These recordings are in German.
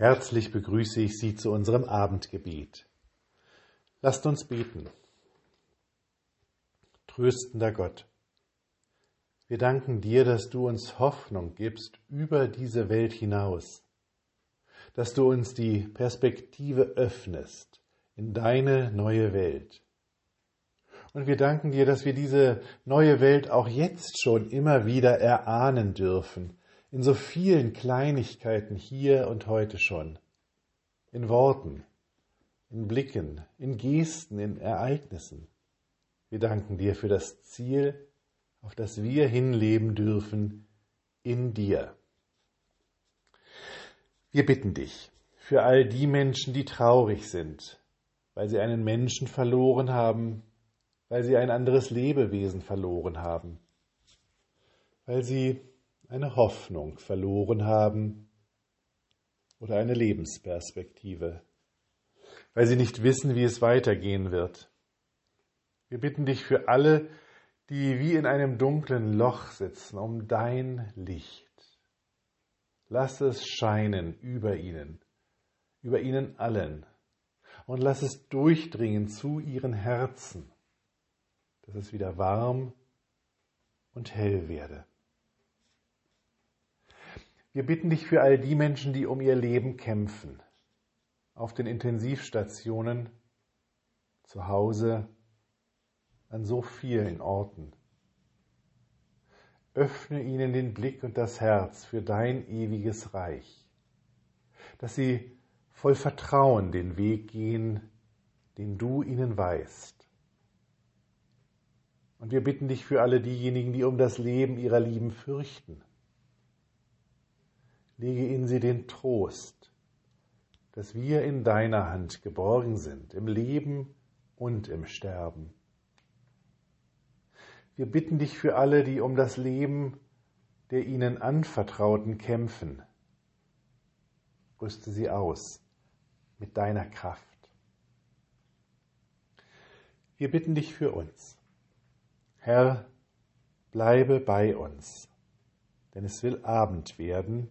Herzlich begrüße ich Sie zu unserem Abendgebet. Lasst uns beten. Tröstender Gott, wir danken dir, dass du uns Hoffnung gibst über diese Welt hinaus, dass du uns die Perspektive öffnest in deine neue Welt. Und wir danken dir, dass wir diese neue Welt auch jetzt schon immer wieder erahnen dürfen, in so vielen Kleinigkeiten hier und heute schon, in Worten, in Blicken, in Gesten, in Ereignissen. Wir danken dir für das Ziel, auf das wir hinleben dürfen, in dir. Wir bitten dich für all die Menschen, die traurig sind, weil sie einen Menschen verloren haben, weil sie ein anderes Lebewesen verloren haben, weil sie eine Hoffnung verloren haben oder eine Lebensperspektive, weil sie nicht wissen, wie es weitergehen wird. Wir bitten dich für alle, die wie in einem dunklen Loch sitzen, um dein Licht. Lass es scheinen über ihnen, über ihnen allen, und lass es durchdringen zu ihren Herzen, dass es wieder warm und hell werde. Wir bitten dich für all die Menschen, die um ihr Leben kämpfen, auf den Intensivstationen, zu Hause, an so vielen Orten. Öffne ihnen den Blick und das Herz für dein ewiges Reich, dass sie voll Vertrauen den Weg gehen, den du ihnen weißt. Und wir bitten dich für alle diejenigen, die um das Leben ihrer Lieben fürchten, lege in sie den Trost, dass wir in deiner Hand geborgen sind, im Leben und im Sterben. Wir bitten dich für alle, die um das Leben der ihnen anvertrauten kämpfen. Rüste sie aus mit deiner Kraft. Wir bitten dich für uns. Herr, bleibe bei uns, denn es will Abend werden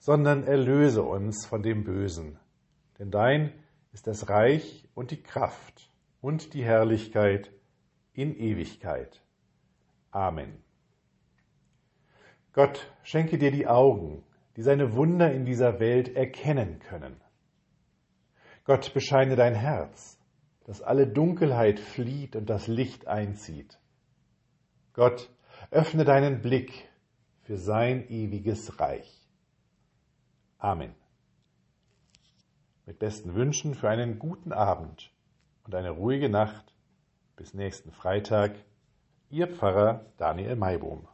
sondern erlöse uns von dem Bösen. Denn dein ist das Reich und die Kraft und die Herrlichkeit in Ewigkeit. Amen. Gott schenke dir die Augen, die seine Wunder in dieser Welt erkennen können. Gott bescheine dein Herz, dass alle Dunkelheit flieht und das Licht einzieht. Gott öffne deinen Blick für sein ewiges Reich. Amen. Mit besten Wünschen für einen guten Abend und eine ruhige Nacht. Bis nächsten Freitag. Ihr Pfarrer Daniel Maibohm.